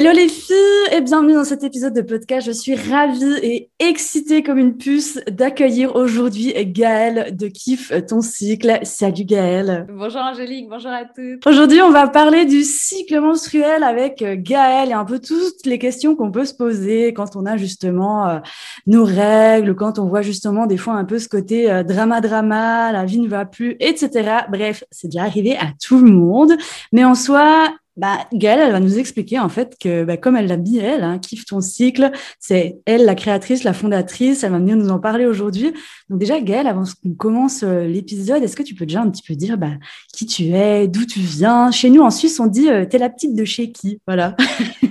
Hello les filles et bienvenue dans cet épisode de podcast. Je suis ravie et excitée comme une puce d'accueillir aujourd'hui Gaëlle de Kiff ton cycle. Salut Gaëlle. Bonjour Angélique, bonjour à toutes. Aujourd'hui, on va parler du cycle menstruel avec euh, Gaëlle et un peu toutes les questions qu'on peut se poser quand on a justement euh, nos règles, quand on voit justement des fois un peu ce côté euh, drama drama, la vie ne va plus, etc. Bref, c'est déjà arrivé à tout le monde, mais en soi, bah, Gaëlle, elle va nous expliquer en fait que, bah, comme elle l'a dit, elle, hein, kiffe ton cycle, c'est elle la créatrice, la fondatrice, elle va venir nous en parler aujourd'hui. Donc déjà, Gaëlle, avant qu'on commence euh, l'épisode, est-ce que tu peux déjà un petit peu dire bah, qui tu es, d'où tu viens? Chez nous, en Suisse, on dit euh, t'es la petite de chez qui? Voilà.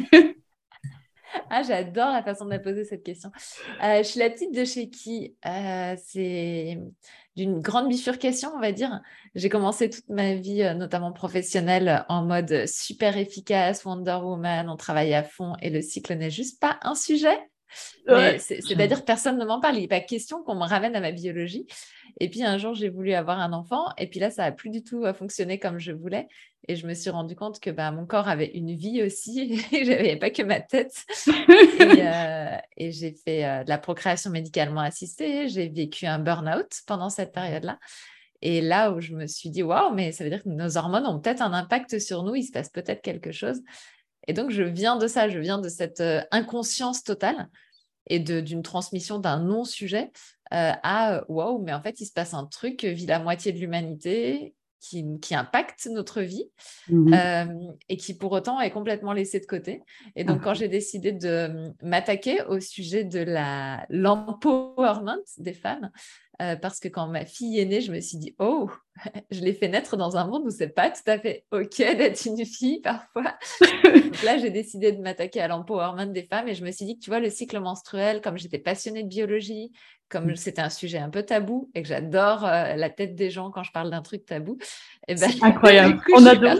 Ah, j'adore la façon de poser cette question. Euh, je suis la petite de chez qui euh, C'est d'une grande bifurcation, on va dire. J'ai commencé toute ma vie, euh, notamment professionnelle, en mode super efficace, Wonder Woman, on travaille à fond et le cycle n'est juste pas un sujet. C'est-à-dire personne ne m'en parle. Il n'est pas question qu'on me ramène à ma biologie. Et puis un jour, j'ai voulu avoir un enfant. Et puis là, ça n'a plus du tout fonctionné comme je voulais. Et je me suis rendu compte que bah, mon corps avait une vie aussi. et je n'avais pas que ma tête. Euh, et, j'ai fait euh, de la procréation médicalement assistée. J'ai vécu un burn-out pendant cette période-là. Et là où je me suis dit, waouh, mais ça veut dire que nos hormones ont peut-être un impact sur nous. Il se passe peut-être quelque chose. Et donc, je viens de ça, je viens de cette euh, inconscience totale et d'une transmission d'un non-sujet euh, à waouh, mais en fait, il se passe un truc, vit la moitié de l'humanité qui, qui, impacte notre vie mmh euh, et qui pour autant est complètement laissé de côté. Et donc, quand j'ai décidé de m'attaquer au sujet de l'empowerment des femmes, euh, parce que quand ma fille est née, je me suis dit, oh, je l'ai fait naître dans un monde où c'est pas tout à fait OK d'être une fille parfois. Donc là, j'ai décidé de m'attaquer à l'empowerment des femmes et je me suis dit que tu vois, le cycle menstruel, comme j'étais passionnée de biologie, comme mmh. c'était un sujet un peu tabou et que j'adore euh, la tête des gens quand je parle d'un truc tabou, et eh ben, incroyable. On adore.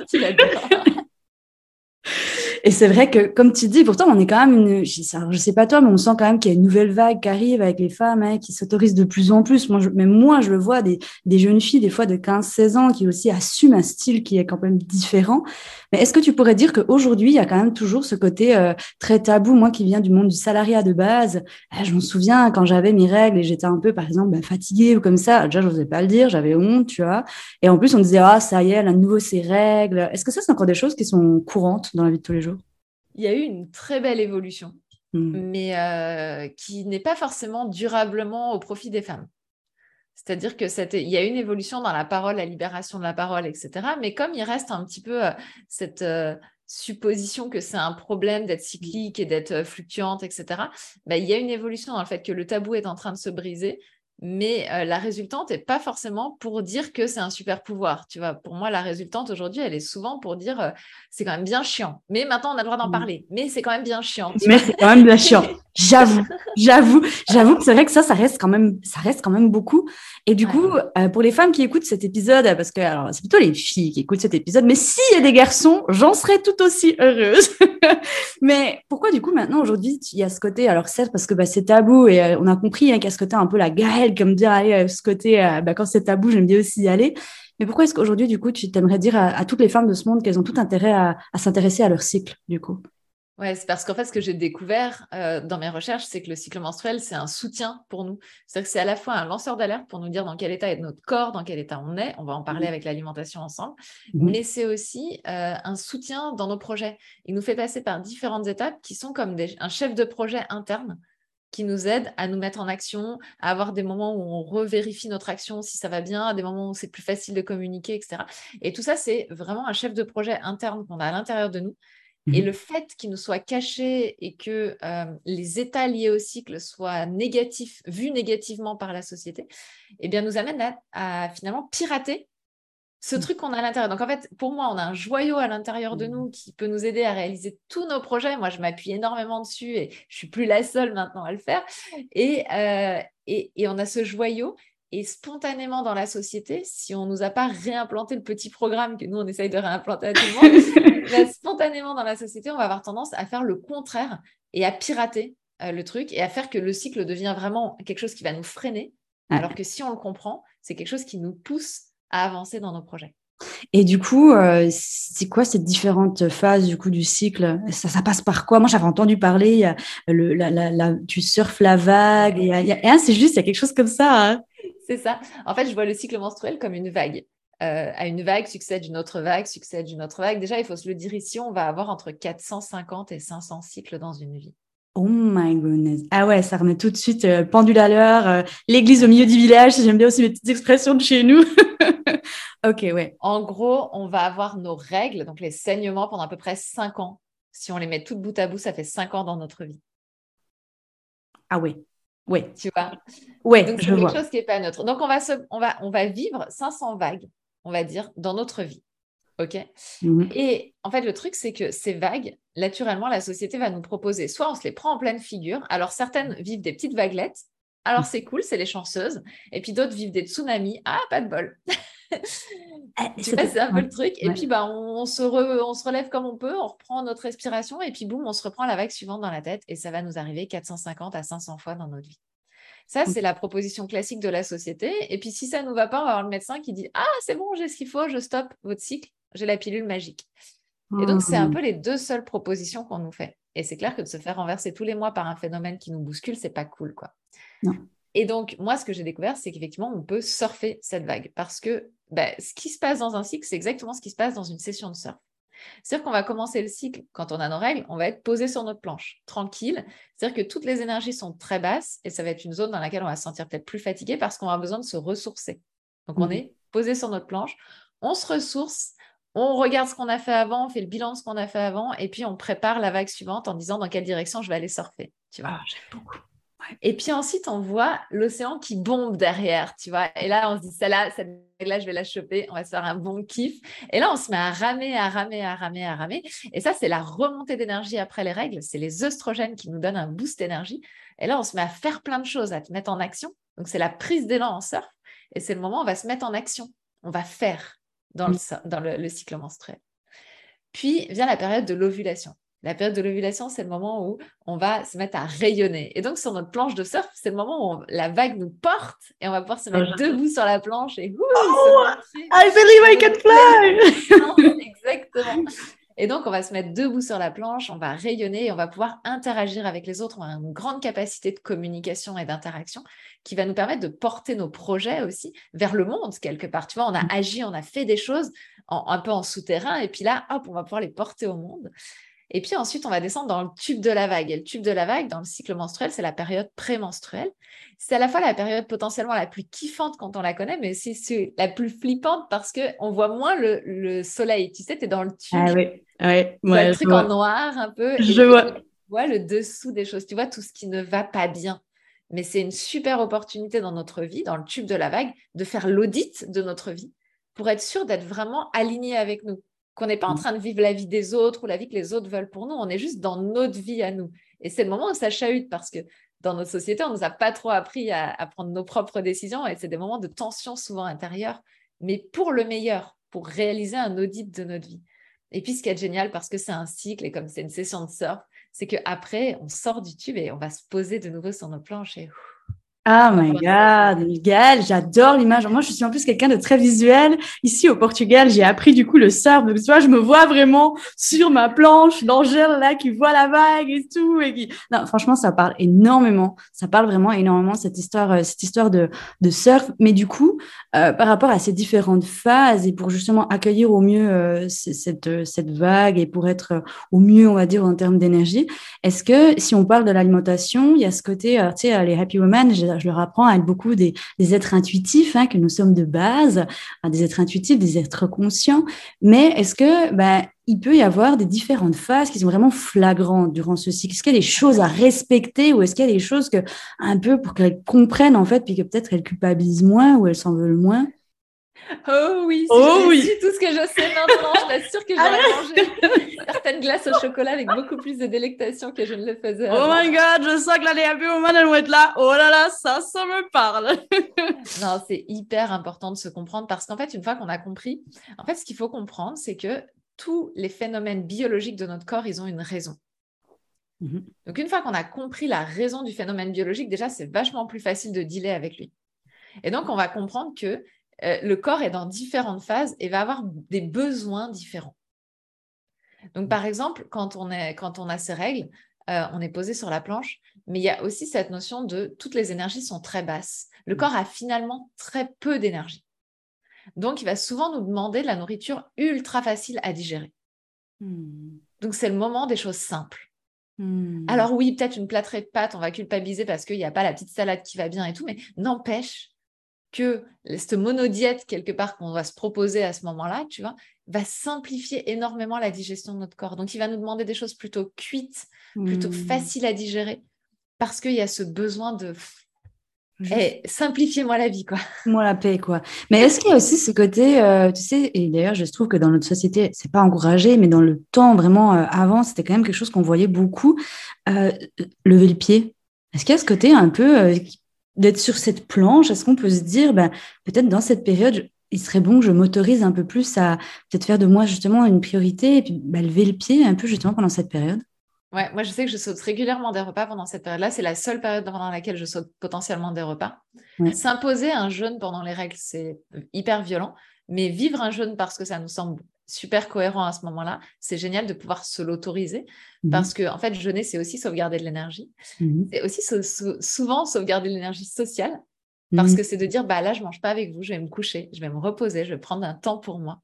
Et c'est vrai que, comme tu dis, pourtant, on est quand même une. Je sais pas toi, mais on sent quand même qu'il y a une nouvelle vague qui arrive avec les femmes hein, qui s'autorisent de plus en plus. Moi, je, même moi, je le vois, des, des jeunes filles, des fois de 15-16 ans, qui aussi assument un style qui est quand même différent. Mais est-ce que tu pourrais dire qu'aujourd'hui, il y a quand même toujours ce côté euh, très tabou? Moi qui viens du monde du salariat de base, eh, je m'en souviens quand j'avais mes règles et j'étais un peu, par exemple, bah, fatiguée ou comme ça. Déjà, je n'osais pas le dire, j'avais honte, tu vois. Et en plus, on disait, ah, ça y est, à nouveau, ces règles. Est-ce que ça, c'est encore des choses qui sont courantes dans la vie de tous les jours? Il y a eu une très belle évolution, mmh. mais euh, qui n'est pas forcément durablement au profit des femmes. C'est-à-dire que il y a une évolution dans la parole, la libération de la parole, etc. Mais comme il reste un petit peu euh, cette euh, supposition que c'est un problème d'être cyclique et d'être fluctuante, etc., bah, il y a une évolution dans le fait que le tabou est en train de se briser mais euh, la résultante n'est pas forcément pour dire que c'est un super pouvoir. Tu vois, pour moi, la résultante aujourd'hui, elle est souvent pour dire euh, c'est quand même bien chiant. Mais maintenant, on a le droit d'en mmh. parler. Mais c'est quand même bien chiant. Mais c'est quand même bien chiant. J'avoue, j'avoue, j'avoue que c'est vrai que ça, ça reste quand même, ça reste quand même beaucoup. Et du coup, euh, pour les femmes qui écoutent cet épisode, parce que alors c'est plutôt les filles qui écoutent cet épisode, mais s'il y a des garçons, j'en serais tout aussi heureuse. mais pourquoi du coup maintenant aujourd'hui il y a ce côté, alors certes parce que bah, c'est tabou et on a compris hein, qu'il y a ce côté un peu la Gaëlle comme dire, allez, euh, ce côté, euh, bah, quand c'est tabou, j'aime bien aussi y aller. Mais pourquoi est-ce qu'aujourd'hui, du coup, tu t'aimerais dire à, toutes les femmes de ce monde qu'elles ont tout intérêt à, s'intéresser à leur cycle, du coup? Ouais, c'est parce qu'en fait, ce que j'ai découvert euh, dans mes recherches, c'est que le cycle menstruel, c'est un soutien pour nous. C'est-à-dire que c'est à la fois un lanceur d'alerte pour nous dire dans quel état est notre corps, dans quel état on est. On va en parler mmh. avec l'alimentation ensemble. Mmh. Mais c'est aussi un soutien dans nos projets. Il nous fait passer par différentes étapes qui sont comme un chef de projet interne qui nous aide à nous mettre en action, à avoir des moments où on revérifie notre action si ça va bien, des moments où c'est plus facile de communiquer, etc. Et tout ça, c'est vraiment un chef de projet interne qu'on a à l'intérieur de nous. Et mmh le fait qu'il nous soit caché et que euh, les états liés au cycle soient négatifs, vus négativement par la société, eh bien, nous amène à, finalement pirater ce mm. truc qu'on a à l'intérieur. Donc en fait, pour moi, on a un joyau à l'intérieur de mm. nous qui peut nous aider à réaliser tous nos projets. Moi, je m'appuie énormément dessus et je suis plus la seule maintenant à le faire. Et, euh, et, on a ce joyau. Et spontanément dans la société, si on ne nous a pas réimplanté le petit programme que nous, on essaye de réimplanter à tout le monde, bah, spontanément dans la société, on va avoir tendance à faire le contraire et à pirater euh, le truc et à faire que le cycle devient vraiment quelque chose qui va nous freiner. Alors que si on le comprend, c'est quelque chose qui nous pousse à avancer dans nos projets. Et du coup, euh, c'est quoi ces différentes phases du coup du cycle? Ça, ça passe par quoi? Moi, j'avais entendu parler, il y a le, la, la, tu surfes la vague, et, c'est juste, il y a quelque chose comme ça. Hein. C'est ça. En fait, je vois le cycle menstruel comme une vague. Euh, à une vague succède une autre vague, succède une autre vague. Déjà, il faut se le dire ici, on va avoir entre 450 et 500 cycles dans une vie. Oh my goodness. Ah ouais, ça remet tout de suite euh, pendule à l'heure, euh, l'église au milieu du village. J'aime bien aussi mes petites expressions de chez nous. ok, ouais. En gros, on va avoir nos règles, donc les saignements pendant à peu près 5 ans. Si on les met toutes bout à bout, ça fait 5 ans dans notre vie. Ah oui. Oui. Tu vois Oui, Donc, c'est quelque chose qui n'est pas neutre. Donc, on va, on, va, on va vivre 500 vagues, on va dire, dans notre vie. OK? Mhm. Et en fait, le truc, c'est que ces vagues, naturellement, la société va nous proposer soit on se les prend en pleine figure. Alors, certaines vivent des petites vaguelettes. Alors, c'est cool, c'est les chanceuses. Et puis, d'autres vivent des tsunamis. Ah, pas de bol. Eh, c'est un peu le truc. Et puis, bah, on, se on se relève comme on peut, on reprend notre respiration et puis, boum, on se reprend la vague suivante dans la tête. Et ça va nous arriver 450 à 500 fois dans notre vie. Ça, c'est la proposition classique de la société. Et puis, si ça ne nous va pas, on va avoir le médecin qui dit Ah, c'est bon, j'ai ce qu'il faut, je stoppe votre cycle j'ai la pilule magique. Et donc, c'est un mmh. peu les deux seules propositions qu'on nous fait. Et c'est clair que de se faire renverser tous les mois par un phénomène qui nous bouscule, c'est pas cool, quoi. Et donc, moi, ce que j'ai découvert, c'est qu'effectivement, on peut surfer cette vague parce que bah, ce qui se passe dans un cycle, c'est exactement ce qui se passe dans une session de surf. C'est-à-dire qu'on va commencer le cycle quand on a nos règles, on va être posé sur notre planche, tranquille. C'est-à-dire que toutes les énergies sont très basses et ça va être une zone dans laquelle on va se sentir peut-être plus fatigué parce qu'on a besoin de se ressourcer. Donc, on mmh. est posé sur notre planche, on se ressource on regarde ce qu'on a fait avant, on fait le bilan de ce qu'on a fait avant, et puis on prépare la vague suivante en disant dans quelle direction je vais aller surfer. Tu vois. Ah, beaucoup. Et puis ensuite, on voit l'océan qui bombe derrière, tu vois. Et là, on se dit, celle-là, là, je vais la choper, on va se faire un bon kiff. Et là, on se met à ramer, à ramer, à ramer, à ramer. Et ça, c'est la remontée d'énergie après les règles. C'est les œstrogènes qui nous donnent un boost d'énergie. Et là, on se met à faire plein de choses, à te mettre en action. Donc, c'est la prise d'élan en surf. Et c'est le moment où on va se mettre en action. On va faire dans, le, cycle menstruel. Puis vient la période de l'ovulation. La période de l'ovulation, c'est le moment où on va se mettre à rayonner. Et donc, sur notre planche de surf, c'est le moment où la vague nous porte et on va pouvoir se mettre oh, debout sur la planche et oh, I believe I can fly! Exactement. Et donc, on va se mettre debout sur la planche, on va rayonner et on va pouvoir interagir avec les autres. On a une grande capacité de communication et d'interaction qui va nous permettre de porter nos projets aussi vers le monde quelque part. Tu vois, on a mmh. agi, on a fait des choses un peu en souterrain et puis là, hop, on va pouvoir les porter au monde. Et puis ensuite, on va descendre dans le tube de la vague. Et le tube de la vague, dans le cycle menstruel, c'est la période prémenstruelle. C'est à la fois la période potentiellement la plus kiffante quand on la connaît, mais c'est la plus flippante parce qu'on voit moins le, soleil. Tu sais, tu es dans le tube. Ah oui, ouais, ouais, le truc en noir un peu. je vois. Tu vois le dessous des choses. Tu vois tout ce qui ne va pas bien. Mais c'est une super opportunité dans notre vie, dans le tube de la vague, de faire l'audit de notre vie pour être sûr d'être vraiment aligné avec nous qu'on n'est pas en mmh. train de vivre la vie des autres ou la vie que les autres veulent pour nous, on est juste dans notre vie à nous. Et c'est le moment où ça chahute parce que dans notre société, on ne nous a pas trop appris à, prendre nos propres décisions et c'est des moments de tension souvent intérieure, mais pour le meilleur, pour réaliser un audit de notre vie. Et puis, ce qui est génial, parce que c'est un cycle et comme c'est une session de surf, c'est qu'après, on sort du tube et on va se poser de nouveau sur nos planches et Oh my God, Miguel, j'adore l'image. Moi, je suis en plus quelqu'un de très visuel. Ici, au Portugal, j'ai appris du coup le surf. Donc, tu vois, je me vois vraiment sur ma planche, l'Angèle là qui voit la vague et tout. Et qui... Non, franchement, ça parle énormément. Ça parle vraiment énormément cette histoire, euh, cette histoire de, de surf. Mais du coup, euh, par rapport à ces différentes phases et pour justement accueillir au mieux euh, cette, cette vague et pour être au mieux, on va dire, en termes d'énergie, est-ce que si on parle de l'alimentation, il y a ce côté, tu sais, les happy women, je leur apprends à être beaucoup des, êtres intuitifs, hein, que nous sommes de base, des êtres intuitifs, des êtres conscients. Mais est-ce que ben, il peut y avoir des différentes phases qui sont vraiment flagrantes durant ce cycle? Est-ce qu'il y a des choses à respecter ou est-ce qu'il y a des choses que, un peu pour qu'elles comprennent en fait, puis que peut-être elles culpabilisent moins ou elles s'en veulent moins? Oh oui, si oh je oui. tout ce que je sais maintenant, je t'assure que j'aurais mangé certaines glaces au chocolat avec beaucoup plus de délectation que je ne le faisais. Oh my god, je sens que là, les happy women, elles vont être là. Oh là là, ça, ça me parle. non, c'est hyper important de se comprendre parce qu'en fait, une fois qu'on a compris, en fait, ce qu'il faut comprendre, c'est que tous les phénomènes biologiques de notre corps, ils ont une raison. Mhm. Donc, une fois qu'on a compris la raison du phénomène biologique, déjà, c'est vachement plus facile de dealer avec lui. Et donc, on va comprendre que euh, le corps est dans différentes phases et va avoir des besoins différents. Donc, par exemple, quand on, est, quand on a ces règles, euh, on est posé sur la planche, mais il y a aussi cette notion de toutes les énergies sont très basses. Le corps a finalement très peu d'énergie. Donc, il va souvent nous demander de la nourriture ultra facile à digérer. Hmm. Donc, c'est le moment des choses simples. Alors oui, peut-être une plâtrée de pâtes, on va culpabiliser parce qu'il n'y a pas la petite salade qui va bien et tout, mais n'empêche que cette monodiète, quelque part, qu'on va se proposer à ce moment-là, tu vois, va simplifier énormément la digestion de notre corps. Donc, il va nous demander des choses plutôt cuites, plutôt mmh. faciles à digérer, parce qu'il y a ce besoin de hey, eh, simplifiez-moi la vie, quoi. Moi la paix, quoi. Mais est-ce qu'il y a aussi ce côté, euh, tu sais, et d'ailleurs, je trouve que dans notre société, c'est pas encouragé, mais dans le temps vraiment euh, avant, c'était quand même quelque chose qu'on voyait beaucoup, euh, lever le pied. Est-ce qu'il y a ce côté un peu d'être sur cette planche, est-ce qu'on peut se dire, ben, peut-être dans cette période, il serait bon que je m'autorise un peu plus à peut-être faire de moi justement une priorité et puis ben, lever le pied un peu justement pendant cette période? Ouais, moi je sais que je saute régulièrement des repas pendant cette période-là. C'est la seule période pendant laquelle je saute potentiellement des repas. S'imposer un jeûne pendant les règles, c'est hyper violent. Mais vivre un jeûne parce que ça nous semble super cohérent à ce moment-là. C'est génial de pouvoir se l'autoriser mmh parce que, en fait, jeûner, c'est aussi sauvegarder de l'énergie. Mmh c'est aussi souvent sauvegarder de l'énergie sociale parce mmh que c'est de dire, bah là, je mange pas avec vous, je vais me coucher, je vais me reposer, je vais prendre un temps pour moi.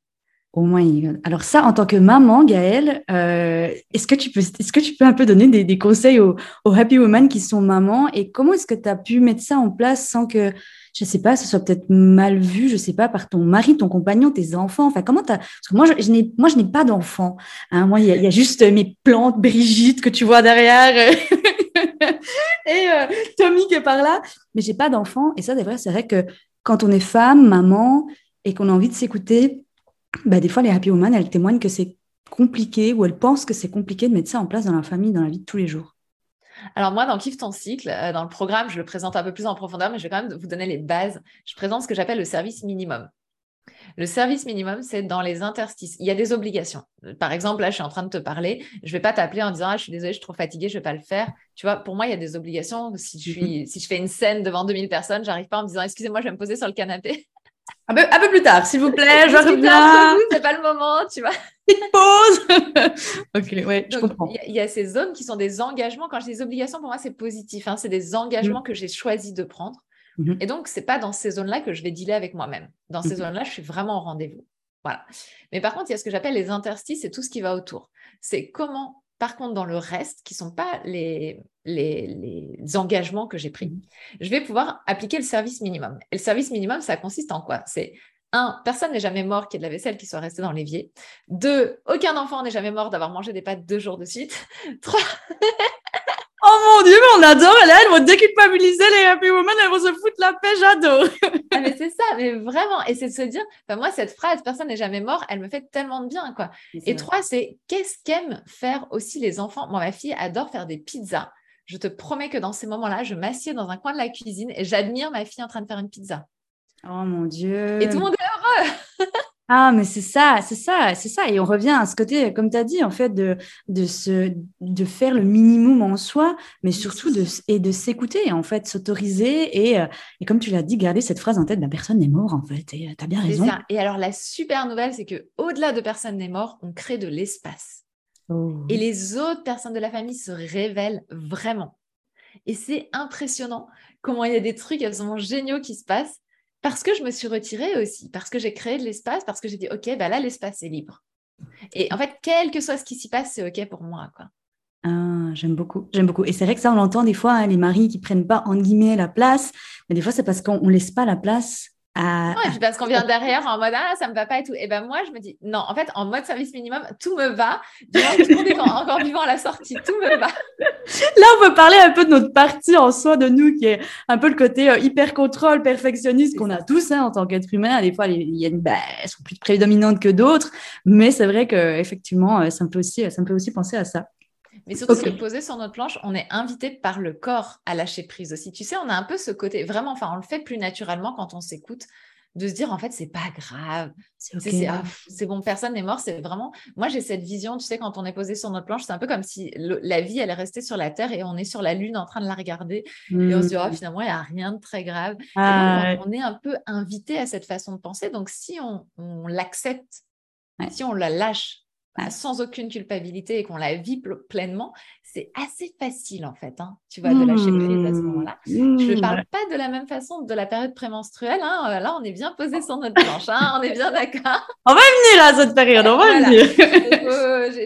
Au moins, alors ça, en tant que maman, Gaëlle, euh, est-ce que tu peux, est-ce que tu peux un peu donner des, conseils aux, aux, happy women qui sont mamans et comment est-ce que tu as pu mettre ça en place sans que je sais pas, ce soit peut-être mal vu, je sais pas, par ton mari, ton compagnon, tes enfants. Enfin, comment t'as moi, je, n'ai, moi, je n'ai pas d'enfants. Hein. Moi, il y, a juste mes plantes, Brigitte que tu vois derrière, et euh, Tommy qui est par là. Mais j'ai pas d'enfants. Et ça, c'est vrai, c'est vrai que quand on est femme, maman, et qu'on a envie de s'écouter, bah, des fois, les happy women, elles témoignent que c'est compliqué ou elles pensent que c'est compliqué de mettre ça en place dans la famille, dans la vie de tous les jours. Alors moi, dans Kiffe ton cycle, euh, dans le programme, je le présente un peu plus en profondeur, mais je vais quand même vous donner les bases. Je présente ce que j'appelle le service minimum. Le service minimum, c'est dans les interstices. Il y a des obligations. Par exemple, là, je suis en train de te parler. Je ne vais pas t'appeler en disant ah, je suis désolée, je suis trop fatiguée, je ne vais pas le faire. Tu vois, pour moi, il y a des obligations. Si je, suis, si je fais une scène devant 2000 personnes, j'arrive pas en me disant excusez-moi, je vais me poser sur le canapé. Un peu, un peu, plus tard, s'il vous plaît, je reviens. C'est pas le moment, tu vois. Petite pause. ok, ouais, je comprends. Il y, a ces zones qui sont des engagements. Quand j'ai des obligations, pour moi, c'est positif. Hein. C'est des engagements mm. que j'ai choisi de prendre. Mm-hmm. Et donc, c'est pas dans ces zones-là que je vais dealer avec moi-même. Dans ces mm-hmm. zones-là, je suis vraiment au rendez-vous. Voilà. Mais par contre, il y a ce que j'appelle les interstices et tout ce qui va autour. C'est comment par contre, dans le reste, qui ne sont pas les, les, engagements que j'ai pris, mmh. je vais pouvoir appliquer le service minimum. Et le service minimum, ça consiste en quoi? C'est un, personne n'est jamais mort qui ait de la vaisselle qui soit restée dans l'évier. Deux, aucun enfant n'est jamais mort d'avoir mangé des pâtes deux jours de suite. Trois, Oh mon dieu, mais on adore. Là, elles vont déculpabiliser les happy women, elles vont se foutre la paix, j'adore. ah, mais c'est ça, mais vraiment. Et c'est de se dire, moi, cette phrase, personne n'est jamais mort, elle me fait tellement de bien, quoi. Et trois, c'est qu'est-ce qu'aiment faire aussi les enfants? Moi, ma fille adore faire des pizzas. Je te promets que dans ces moments-là, je m'assieds dans un coin de la cuisine et j'admire ma fille en train de faire une pizza. Oh mon Dieu. Et tout le monde est heureux. Ah, mais c'est ça, c'est ça, c'est ça. Et on revient à ce côté, comme tu as dit, en fait, de, de, se, de faire le minimum en soi, mais surtout de, et de s'écouter, en fait, s'autoriser. Et, euh, et, comme tu l'as dit, garder cette phrase en tête, la personne est morte, en fait. Et euh, tu as bien raison. Ça. Et alors, la super nouvelle, c'est que au delà de personne n'est mort, on crée de l'espace. Oh. Et les autres personnes de la famille se révèlent vraiment. Et c'est impressionnant comment il y a des trucs absolument géniaux qui se passent parce que je me suis retirée aussi, parce que j'ai créé de l'espace, parce que j'ai dit, OK, bah là, l'espace est libre. Et en fait, quel que soit ce qui s'y passe, c'est OK pour moi. Ah, j'aime beaucoup, j'aime beaucoup. Et c'est vrai que ça, on l'entend des fois, hein, les maris qui prennent pas, en guillemets, la place. Mais des fois, c'est parce qu'on ne laisse pas la place Et puis parce qu'on vient derrière en mode ah ça me va pas et tout. Et ben moi je me dis non en fait en mode service minimum tout me va. Du moment que tout le monde est encore vivant à la sortie tout me va. Là on peut parler un peu de notre partie en soi de nous qui est un peu le côté euh, hyper contrôle perfectionniste qu'on a tous hein, en tant qu'être humain. Des fois il y a une bah, elles sont plus prédominantes que d'autres, mais c'est vrai que effectivement euh, ça me peut aussi ça me peut aussi penser à ça. Mais surtout, okay. posé sur notre planche, on est invité par le corps à lâcher prise aussi. Tu sais, on a un peu ce côté, vraiment, enfin, on le fait plus naturellement quand on s'écoute, de se dire, en fait, c'est pas grave. C'est ah, bon, personne n'est mort. C'est vraiment, moi, j'ai cette vision, tu sais, quand on est posé sur notre planche, c'est un peu comme si la vie, elle est restée sur la Terre et on est sur la Lune en train de la regarder. Et on se dit, oh, mmh. finalement, il n'y a rien de très grave. Ah, on, est un peu invité à cette façon de penser. Donc, si on, on l'accepte, si on la lâche, bah, sans aucune culpabilité et qu'on la vit pleinement, c'est assez facile en fait, hein, tu vois, de lâcher prise à ce mmh. moment-là. Je ne mmh. parle pas de la même façon de la période prémenstruelle. Hein. Euh, là, on est bien posé sur notre planche, hein, on est bien d'accord. On va venir à cette période, on va venir.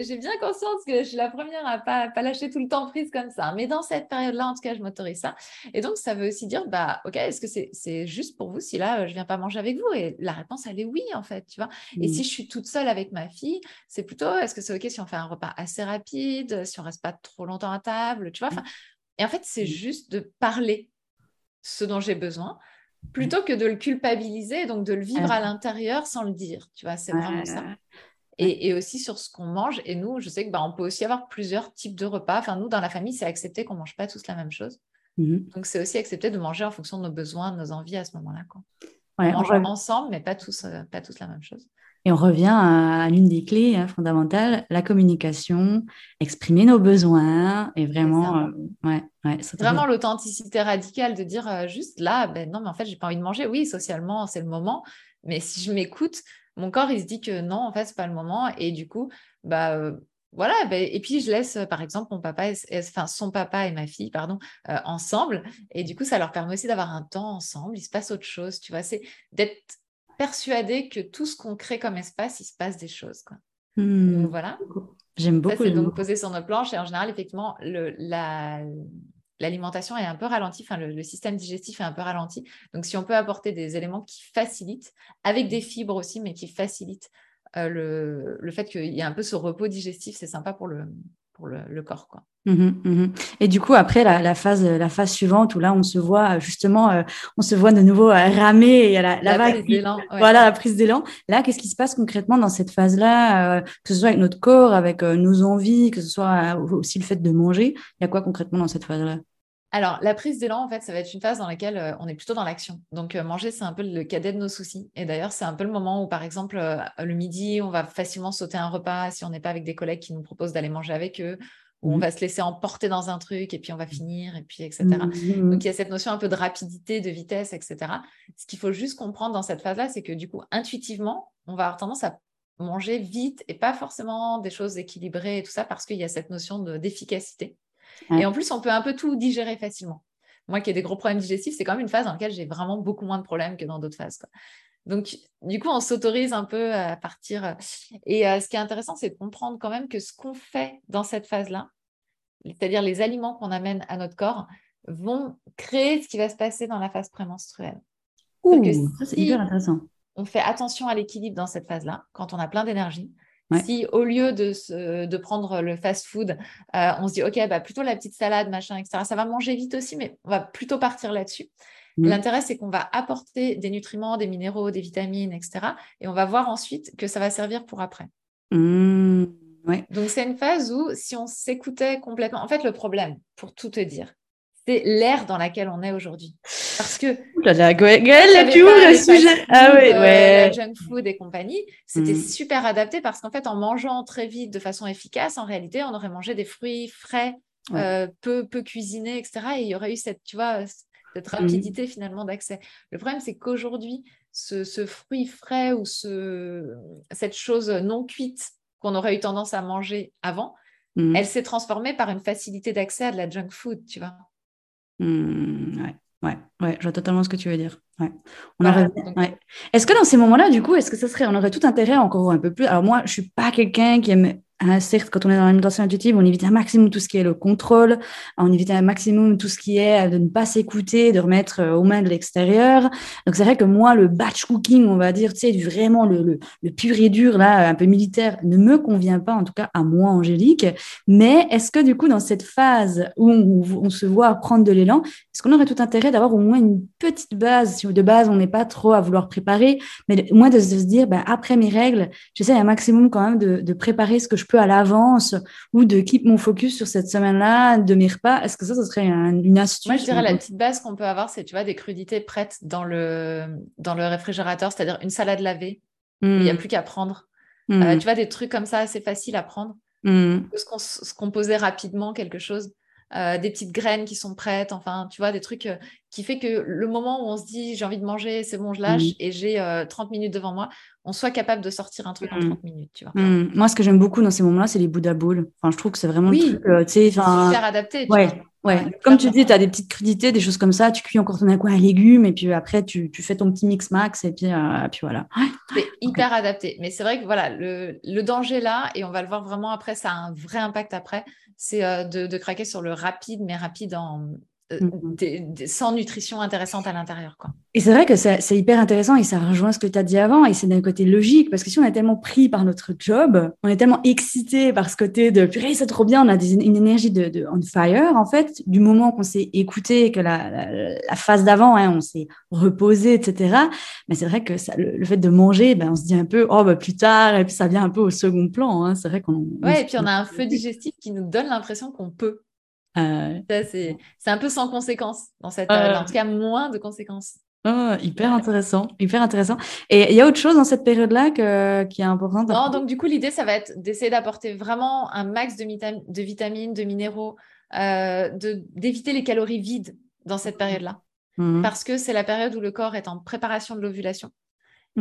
J'ai bien conscience que je suis la première à pas, pas lâcher tout le temps prise comme ça. Mais dans cette période-là, en tout cas, je m'autorise ça. Et donc, ça veut aussi dire, bah, ok, est-ce que c'est juste pour vous si là, je viens pas manger avec vous? Et la réponse, elle est oui, en fait, tu vois. Et si mmh. je suis toute seule avec ma fille, c'est plutôt, est-ce que c'est ok si on fait un repas assez rapide, si on reste pas trop longtemps à table, tu vois? Mmh. Et en fait, c'est mmh. juste de parler ce dont j'ai besoin plutôt que de le culpabiliser, donc de le vivre à l'intérieur sans le dire. Tu vois, c'est vraiment ça. Et, aussi sur ce qu'on mange. Et nous, je sais que bah, on peut aussi avoir plusieurs types de repas. Enfin, nous, dans la famille, c'est accepté qu'on mange pas tous la même chose. Mmh donc, c'est aussi accepté de manger en fonction de nos besoins, de nos envies à ce moment-là. on mange ensemble, mais pas tous, euh, pas tous la même chose. Et on revient à, l'une des clés hein, fondamentales, la communication, exprimer nos besoins et vraiment, euh, ouais, ouais, vraiment l'authenticité radicale de dire euh, juste là, ben non, mais en fait, j'ai pas envie de manger. Oui, socialement, c'est le moment, mais si je m'écoute, mon corps, il se dit que non, en fait, c'est pas le moment. Et du coup, bah, euh, voilà, ben, et puis je laisse par exemple mon papa, enfin son papa et ma fille, pardon, ensemble, et du coup ça leur permet aussi d'avoir un temps ensemble. Il se passe autre chose, tu vois. C'est d'être persuadé que tout ce qu'on crée comme espace, il se passe des choses. Quoi. Hmm. voilà. J'aime beaucoup. C'est donc posé sur nos planches et en général, effectivement, le, la, l'alimentation est un peu ralentie, le, système digestif est un peu ralenti. Donc si on peut apporter des éléments qui facilitent, avec des fibres aussi, mais qui facilitent euh, le, le, fait qu'il y ait un peu ce repos digestif, c'est sympa pour le, pour le, corps. Quoi. Mmh mmh et du coup, après la, phase, la phase suivante où là, on se voit justement, euh, on se voit de nouveau euh, ramer et la, la, vague, voilà, la prise d'élan. Là, qu'est-ce qui se passe concrètement dans cette phase-là, euh, que ce soit avec notre corps, avec nos envies, que ce soit aussi le fait de manger? Il y a quoi concrètement dans cette phase-là? Alors, la prise d'élan, en fait, ça va être une phase dans laquelle euh, on est plutôt dans l'action. Donc, euh, manger, c'est un peu le cadet de nos soucis. Et d'ailleurs, c'est un peu le moment où, par exemple, euh, le midi, on va facilement sauter un repas si on n'est pas avec des collègues qui nous proposent d'aller manger avec eux, ou on mmh. va se laisser emporter dans un truc et puis on va finir, et puis etc. Mmh. Donc, il y a cette notion un peu de rapidité, de vitesse, etc. Ce qu'il faut juste comprendre dans cette phase-là, c'est que du coup, intuitivement, on va avoir tendance à manger vite et pas forcément des choses équilibrées et tout ça parce qu'il y a cette notion d'efficacité. Et en plus, on peut un peu tout digérer facilement. Moi qui ai des gros problèmes digestifs, c'est quand même une phase dans laquelle j'ai vraiment beaucoup moins de problèmes que dans d'autres phases. Donc, du coup, on s'autorise un peu à partir. Et euh, ce qui est intéressant, c'est de comprendre quand même que ce qu'on fait dans cette phase-là, c'est-à-dire les aliments qu'on amène à notre corps, vont créer ce qui va se passer dans la phase prémenstruelle. Ouh, ça, c'est hyper intéressant. On fait attention à l'équilibre dans cette phase-là, quand on a plein d'énergie, si au lieu de, de prendre le fast-food, euh, on se dit, OK, bah, plutôt la petite salade, machin, etc., ça va manger vite aussi, mais on va plutôt partir là-dessus. Mmh. L'intérêt, c'est qu'on va apporter des nutriments, des minéraux, des vitamines, etc. Et on va voir ensuite que ça va servir pour après. Mmh. Donc, c'est une phase où, si on s'écoutait complètement, en fait, le problème, pour tout te dire, c'est l'ère dans laquelle on est aujourd'hui. Parce que. La Gaëlle, tu le sujet. Ah oui, euh, ouais. Junk food et compagnie, c'était mm. super adapté parce qu'en fait, en mangeant très vite de façon efficace, en réalité, on aurait mangé des fruits frais, euh, peu, peu cuisinés, etc. Et il y aurait eu cette, tu vois, cette mm. rapidité finalement d'accès. Le problème, c'est qu'aujourd'hui, ce, ce, fruit frais ou ce, cette chose non cuite qu'on aurait eu tendance à manger avant, mm. elle s'est transformée par une facilité d'accès à de la junk food, tu vois. Mmh, ouais, ouais, ouais, je vois totalement ce que tu veux dire. Ouais. On ouais. Est-ce que dans ces moments-là, du coup, est-ce que ça serait, on aurait tout intérêt encore un peu plus? Alors moi, je suis pas quelqu'un qui aime Hein, certes, quand on est dans l'alimentation intuitive, on évite un maximum tout ce qui est le contrôle, on évite un maximum tout ce qui est de ne pas s'écouter, de remettre euh, aux mains de l'extérieur. Donc c'est vrai que moi, le batch cooking, on va dire, tu sais, vraiment le, pur et dur, là, un peu militaire, ne me convient pas, en tout cas à moi, Angélique. Mais est-ce que du coup, dans cette phase où on, se voit prendre de l'élan, est-ce qu'on aurait tout intérêt d'avoir au moins une petite base, si de base on n'est pas trop à vouloir préparer, mais au moins de, se dire, ben, après mes règles, j'essaie un maximum quand même de, de préparer ce que je peux à l'avance ou de keep mon focus sur cette semaine-là, de mes repas. Est-ce que ça, ce serait une astuce? Moi, je dirais la petite base qu'on peut avoir, c'est, tu vois, des crudités prêtes dans le, dans le réfrigérateur, c'est-à-dire une salade lavée. Il n'y a hmm. plus qu'à prendre. Hmm. Euh, tu vois, des trucs comme ça, assez faciles à prendre. Hmm. Se, composer rapidement quelque chose. Euh, des petites graines qui sont prêtes, enfin, tu vois, des trucs euh, qui fait que le moment où on se dit j'ai envie de manger, c'est bon, je lâche et j'ai 30 minutes devant moi, on soit capable de sortir un truc en 30 minutes, tu vois. Moi, ce que j'aime beaucoup dans ces moments-là, c'est les Bouddha bowls. Enfin, je trouve que c'est vraiment oui, tu sais, super adapté. Tu ouais. Ouais, comme tu dis, tu as des petites crudités, des choses comme ça. Tu cuis encore ton un un légume et puis après, tu, tu, fais ton petit mix max et puis, euh, puis voilà. C'est hyper adapté. Mais c'est vrai que voilà, le, le, danger là, et on va le voir vraiment après, ça a un vrai impact après, c'est euh, de, de, craquer sur le rapide, mais rapide en, euh, mm-hmm. sans nutrition intéressante à l'intérieur. Quoi. Et c'est vrai que c'est hyper intéressant et ça rejoint ce que tu as dit avant et c'est d'un côté logique parce que si on est tellement pris par notre job, on est tellement excité par ce côté de purée, c'est trop bien, on a une énergie de, de, on fire en fait, du moment qu'on s'est écouté, que la, la, phase d'avant, hein, on s'est reposé, etc. Mais c'est vrai que ça, le, fait de manger, ben, on se dit un peu, oh, bah, plus tard, et puis ça vient un peu au second plan. Hein. C'est vrai qu'on. Ouais, et puis on a un feu digestif qui nous donne l'impression qu'on peut. Euh, c'est un peu sans conséquences dans cette période, en tout cas moins de conséquences. Oh, hyper intéressant, hyper intéressant. Et il y a autre chose dans cette période-là qui est importante? Non, donc du coup, l'idée, ça va être d'essayer d'apporter vraiment un max de, de vitamines, de minéraux, euh, d'éviter les calories vides dans cette période-là. Mmh. Parce que c'est la période où le corps est en préparation de l'ovulation.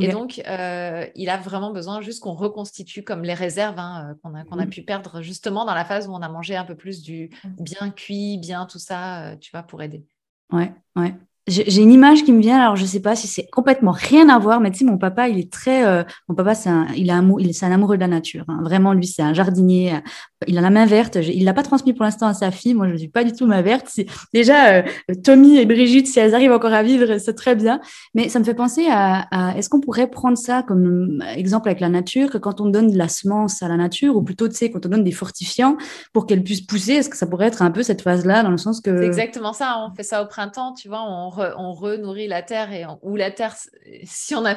Et donc, euh, il a vraiment besoin juste qu'on reconstitue comme les réserves hein, euh, qu'on a, mmh. pu perdre justement dans la phase où on a mangé un peu plus du mmh. bien cuit, bien tout ça, euh, tu vois, pour aider. Ouais, ouais j'ai une image qui me vient, alors je sais pas si c'est complètement rien à voir, mais tu sais, mon papa, il est très, euh, mon papa, c'est un, il est un, il est un amoureux de la nature. Hein. Vraiment, lui, c'est un jardinier. Euh, il a la main verte. il l'a pas transmis pour l'instant à sa fille. Moi, je ne suis pas du tout main verte. Déjà, euh, Tommy et Brigitte, si elles arrivent encore à vivre, c'est très bien. Mais ça me fait penser à, à est-ce qu'on pourrait prendre ça comme exemple avec la nature, que quand on donne de la semence à la nature, ou plutôt, tu sais, quand on donne des fortifiants pour qu'elle puisse pousser, est-ce que ça pourrait être un peu cette phase-là, dans le sens que. C'est exactement ça. On fait ça au printemps, tu vois, on on renourrit la terre et ou la terre, si on a,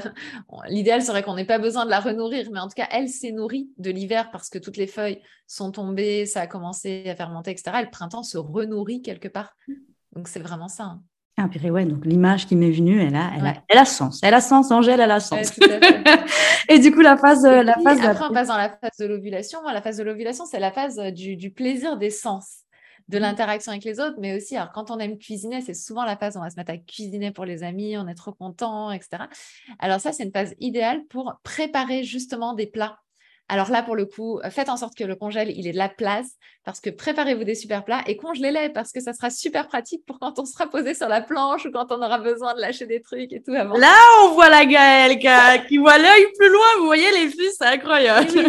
l'idéal serait qu'on n'ait pas besoin de la renourrir, mais en tout cas, elle s'est nourrie de l'hiver parce que toutes les feuilles sont tombées, ça a commencé à fermenter, etc. Et le printemps se renourrit quelque part. Donc c'est vraiment ça. Hein. Ah, puis ouais, donc l'image qui m'est venue, elle a, elle, a, elle a sens. Elle a sens, Angèle, elle a sens. et du coup, la phase. la phase après, on passe dans la phase de l'ovulation. La phase de l'ovulation, c'est la phase du, du plaisir des sens de mmh. l'interaction avec les autres, mais aussi, alors quand on aime cuisiner, c'est souvent la phase où on va se mettre à cuisiner pour les amis, on est trop content, etc. Alors ça, c'est une phase idéale pour préparer justement des plats. Alors là, pour le coup, faites en sorte que le congèle, il ait de la place, parce que préparez-vous des super plats et congelez-les, parce que ça sera super pratique pour quand on sera posé sur la planche ou quand on aura besoin de lâcher des trucs et tout avant. Là, on voit la Gaëlle qui, voit l'œil plus loin. Vous voyez les filles, c'est incroyable.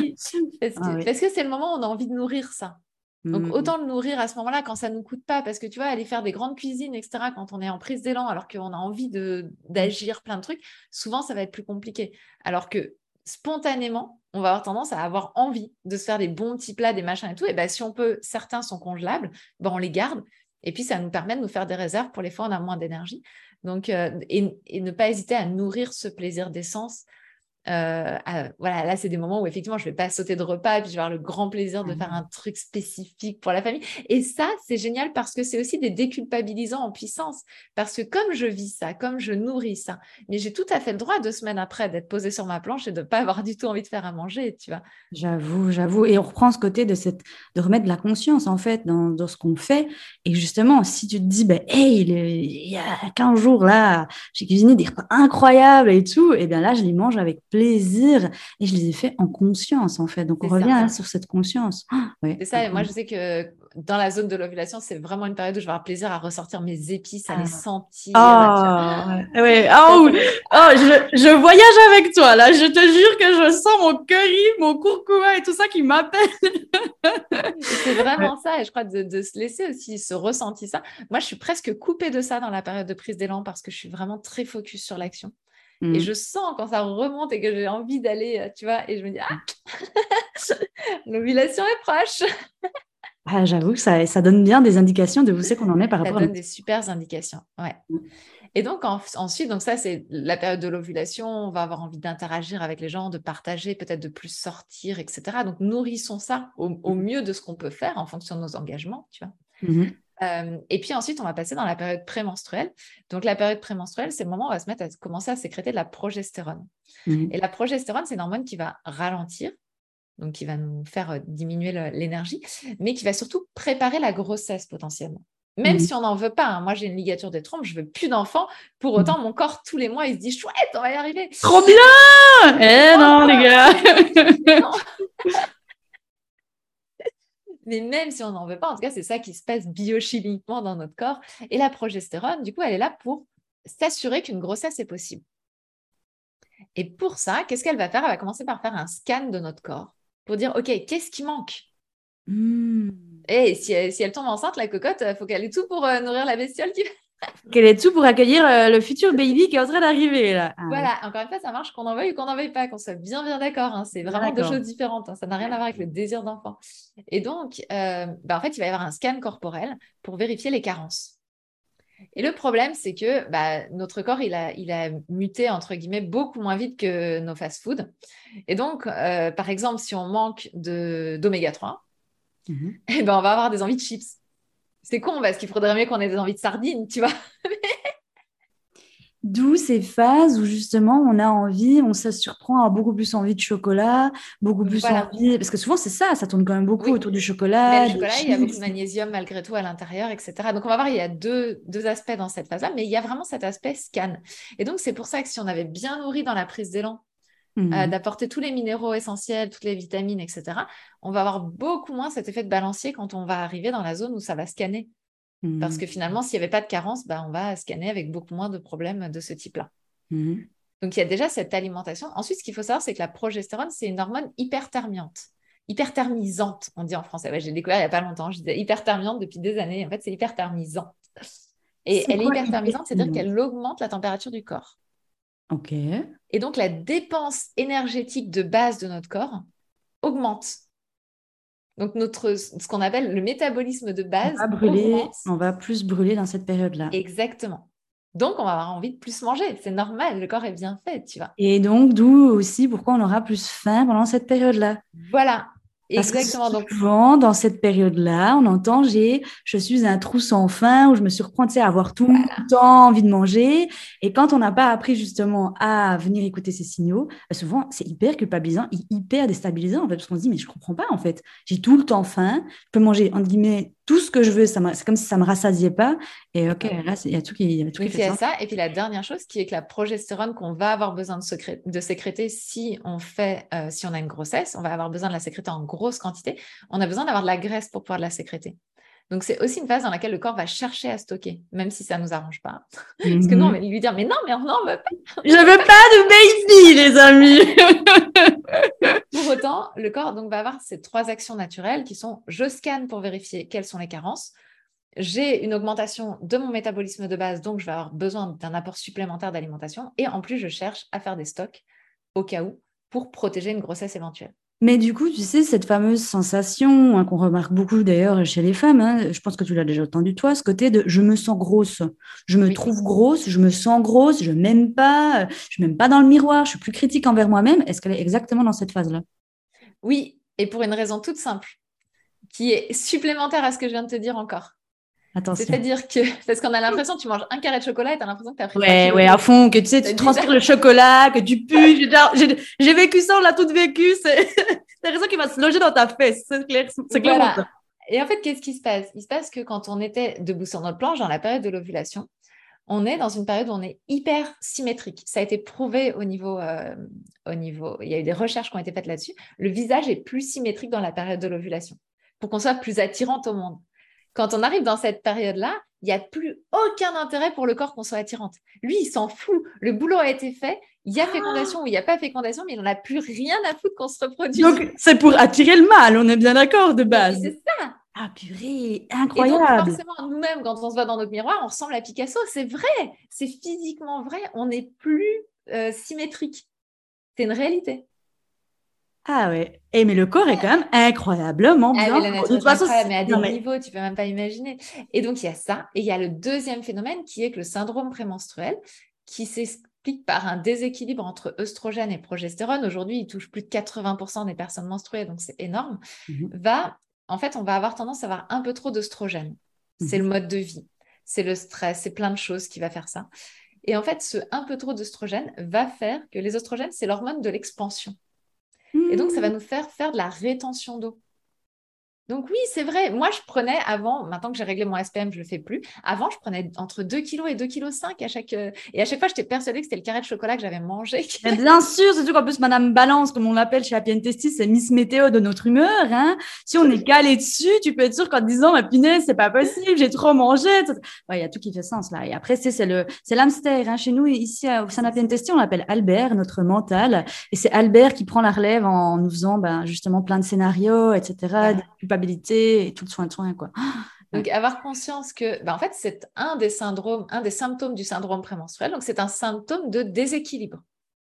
Ah parce que c'est le moment où on a envie de nourrir ça. Donc, mmh. autant le nourrir à ce moment-là quand ça ne nous coûte pas, parce que tu vois, aller faire des grandes cuisines, etc., quand on est en prise d'élan, alors qu'on a envie d'agir plein de trucs, souvent, ça va être plus compliqué. Alors que spontanément, on va avoir tendance à avoir envie de se faire des bons petits plats, des machins et tout. Et ben, si on peut, certains sont congelables, ben, on les garde. Et puis, ça nous permet de nous faire des réserves pour les fois où on a moins d'énergie. Donc, euh, et, et, ne pas hésiter à nourrir ce plaisir d'essence euh, voilà, là, c'est des moments où effectivement, je vais pas sauter de repas et puis je vais avoir le grand plaisir de faire mmh un truc spécifique pour la famille. Et ça, c'est génial parce que c'est aussi des déculpabilisants en puissance. Parce que comme je vis ça, comme je nourris ça, mais j'ai tout à fait le droit deux semaines après d'être posée sur ma planche et de pas avoir du tout envie de faire à manger, tu vois. J'avoue, j'avoue. Et on reprend ce côté de cette, de remettre de la conscience en fait dans, dans ce qu'on fait. Et justement, si tu te dis, ben, hey, il y a 15 jours là, j'ai cuisiné des repas incroyables et tout, et bien là, je les mange avec plaisir et je les ai fait en conscience en fait. Donc on revient hein, sur cette conscience. Ah, c'est ça. Et moi, je sais que dans la zone de l'ovulation, c'est vraiment une période où je vais avoir plaisir à ressortir mes épices, à les ah. sentir. Ah, ouais. Oh, oh je, je, voyage avec toi là. Je te jure que je sens mon curry, mon curcuma et tout ça qui m'appelle. c'est vraiment ça. Et je crois de, de, se laisser aussi se ressentir ça. Moi, je suis presque coupée de ça dans la période de prise d'élan parce que je suis vraiment très focus sur l'action. Et mmh. je sens quand ça remonte et que j'ai envie d'aller, euh, tu vois, et je me dis, ah, l'ovulation est proche. ah, J'avoue que ça, ça, donne bien des indications de où c'est qu'on en est par rapport à... Ça donne des super indications, ouais. Mmh. Et donc ensuite, donc ça c'est la période de l'ovulation, on va avoir envie d'interagir avec les gens, de partager, peut-être de plus sortir, etc. Donc nourrissons ça au, au mmh. mieux de ce qu'on peut faire en fonction de nos engagements, tu vois. Euh, et puis ensuite, on va passer dans la période prémenstruelle. Donc la période prémenstruelle, c'est le moment où on va se mettre à commencer à sécréter de la progestérone. Mhm. Et la progestérone, c'est une hormone qui va ralentir, donc qui va nous faire euh, diminuer l'énergie, mais qui va surtout préparer la grossesse potentiellement. Même mhm. si on n'en veut pas. Hein. Moi, j'ai une ligature des trompes, je veux plus d'enfants. Pour autant, mon corps, tous les mois, il se dit chouette, on va y arriver. Trop bien Eh non, les gars Mais même si on n'en veut pas, en tout cas, c'est ça qui se passe biochimiquement dans notre corps. Et la progestérone, du coup, elle est là pour s'assurer qu'une grossesse est possible. Et pour ça, qu'est-ce qu'elle va faire? Elle va commencer par faire un scan de notre corps pour dire, OK, qu'est-ce qui manque? Mmh. Et si elle, tombe enceinte, la cocotte, il faut qu'elle ait tout pour euh, nourrir la bestiole qui qu'elle tout pour accueillir euh, le futur baby qui est en train d'arriver là? Ah voilà, encore une fois, ça marche qu'on en veuille ou qu'on n'en veuille pas, qu'on soit bien bien d'accord. Hein. C'est vraiment deux choses différentes. Hein. Ça n'a rien à voir avec le désir d'enfant. Et donc, euh, bah, en fait, il va y avoir un scan corporel pour vérifier les carences. Et le problème, c'est que bah, notre corps, il a, il a muté, entre guillemets, beaucoup moins vite que nos fast-foods. Et donc, euh, par exemple, si on manque d'oméga 3, mhm. eh ben, on va avoir des envies de chips. C'est con parce qu'il faudrait mieux qu'on ait des envies de sardines, tu vois. D'où ces phases où justement on a envie, on se surprend à beaucoup plus envie de chocolat, beaucoup plus envie. Parce que souvent c'est ça, ça tourne quand même beaucoup autour du chocolat. Mais le chocolat, il y a beaucoup de magnésium malgré tout à l'intérieur, etc. Donc on va voir, il y a deux, deux aspects dans cette phase-là, mais il y a vraiment cet aspect scan. Et donc c'est pour ça que si on avait bien nourri dans la prise d'élan, euh, mmh. d'apporter tous les minéraux essentiels, toutes les vitamines, etc., on va avoir beaucoup moins cet effet de balancier quand on va arriver dans la zone où ça va scanner. Parce que mmh. finalement, s'il n'y avait pas de carence, bah, on va scanner avec beaucoup moins de problèmes de ce type-là. Mmh. Donc, il y a déjà cette alimentation. Ensuite, ce qu'il faut savoir, c'est que la progestérone, c'est une hormone hyperthermiante. Hyperthermisante, on dit en français. J'ai découvert il n'y a pas longtemps. Je disais hyperthermiante depuis des années. En fait, c'est hyperthermisant. Et elle est hyperthermisante, c'est-à-dire qu'elle augmente la température du corps. OK. Et donc, la dépense énergétique de base de notre corps augmente. Donc, notre, ce qu'on appelle le métabolisme de base. On va, brûler, on va plus brûler dans cette période-là. Exactement. Donc, on va avoir envie de plus manger. C'est normal, le corps est bien fait, tu vois. Et donc, d'où aussi pourquoi on aura plus faim pendant cette période-là. Voilà. Exactement. donc... souvent, dans cette période-là, on entend j'ai, je suis un trou sans fin où je me surprends à avoir tout le temps envie de manger. Et quand on n'a pas appris justement à venir écouter ces signaux, bah, souvent c'est hyper culpabilisant, hyper déstabilisant en fait, parce qu'on se dit mais je comprends pas en fait. J'ai tout le temps faim, je peux manger entre guillemets tout ce que je veux, c'est comme si ça me rassasiait pas. Et ok, là il y a tout qui, y a tout qui fait ça. Et puis la dernière chose qui est que la progestérone qu'on va avoir besoin de, de sécréter si on fait, euh, si on a une grossesse, on va avoir besoin de la sécréter en grosse quantité. On a besoin d'avoir de la graisse pour pouvoir la sécréter. Donc, c'est aussi une phase dans laquelle le corps va chercher à stocker, même si ça ne nous arrange pas. Parce que nous, on va lui dire, mais non, mais on n'en veut pas. Je veux pas de baby, les amis. pour autant, le corps donc, va avoir ces trois actions naturelles qui sont, je scanne pour vérifier quelles sont les carences. J'ai une augmentation de mon métabolisme de base, donc je vais avoir besoin d'un apport supplémentaire d'alimentation. Et en plus, je cherche à faire des stocks au cas où pour protéger une grossesse éventuelle. Mais du coup, tu sais, cette fameuse sensation hein, qu'on remarque beaucoup d'ailleurs chez les femmes, hein, je pense que tu l'as déjà entendu toi, ce côté de je me sens grosse, je me trouve grosse, je me sens grosse, je m'aime pas, je m'aime pas dans le miroir, je suis plus critique envers moi-même. Est-ce qu'elle est exactement dans cette phase-là? Oui, et pour une raison toute simple, qui est supplémentaire à ce que je viens de te dire encore. C'est-à-dire que, parce qu'on a l'impression que tu manges un carré de chocolat et tu as l'impression que tu as pris. Ouais, ouais, à fond, que tu sais, tu transpires le chocolat, que tu pues. J'ai vécu ça, on l'a tout vécu. C'est raison qu'il va se loger dans ta fesse. C'est clair. C'est clair. Et en fait, qu'est-ce qui se passe? Il se passe que quand on était debout sur notre planche, dans la période de l'ovulation, on est dans une période où on est hyper symétrique. Ça a été prouvé au niveau, euh, au niveau, il y a eu des recherches qui ont été faites là-dessus. Le visage est plus symétrique dans la période de l'ovulation pour qu'on soit plus attirante au monde. Quand on arrive dans cette période-là, il n'y a plus aucun intérêt pour le corps qu'on soit attirante. Lui, il s'en fout. Le boulot a été fait. Il y a ah. fécondation ou il n'y a pas fécondation, mais il n'en a plus rien à foutre qu'on se reproduise. Donc, c'est pour attirer le mâle, on est bien d'accord de base. C'est ça. Ah purée, incroyable. Et forcément, nous-mêmes, quand on se voit dans notre miroir, on ressemble à Picasso. C'est vrai, c'est physiquement vrai. On n'est plus euh, symétrique. C'est une réalité. Ah ouais. Et mais le corps est quand même incroyablement ah, bien. mais la de toute façon, mais à des niveaux, tu peux même pas imaginer. Et donc il y a ça. Et il y a le deuxième phénomène qui est que le syndrome prémenstruel, qui s'explique par un déséquilibre entre œstrogène et progestérone. Aujourd'hui, il touche plus de 80% des personnes menstruées, donc c'est énorme. Mhm. Va en fait, on va avoir tendance à avoir un peu trop d'œstrogène. C'est le mode de vie, c'est le stress, c'est plein de choses qui va faire ça. Et en fait, ce un peu trop d'œstrogène va faire que les oestrogènes, c'est l'hormone de l'expansion. Et donc, ça va mmh. nous faire faire de la rétention d'eau. Donc oui, c'est vrai. Moi, je prenais avant, maintenant que j'ai réglé mon SPM, je ne le fais plus. Avant, je prenais entre 2 kg et 2 kg 5 à chaque... Euh, et à chaque fois, j'étais persuadée que c'était le carré de chocolat que j'avais mangé. bien sûr, surtout qu'en plus, Madame Balance, comme on l'appelle chez Happy Testis, c'est Miss Météo de notre humeur. Hein. Si on est calé dessus, tu peux être sûr qu'en disant, ma punaise, c'est pas possible, j'ai trop mangé. Il y a tout qui fait sens là. Et après, c'est le, c'est l'hamster. Hein. Chez nous, ici, au sein d'Happy Testis, on l'appelle Albert, notre mental. Et c'est Albert qui prend la relève en nous faisant ben, justement plein de scénarios, etc., culpabilité et tout le soin de soin, quoi. Donc, avoir conscience que, ben, en fait, c'est un des syndromes, un des symptômes du syndrome prémenstruel. Donc, c'est un symptôme de déséquilibre.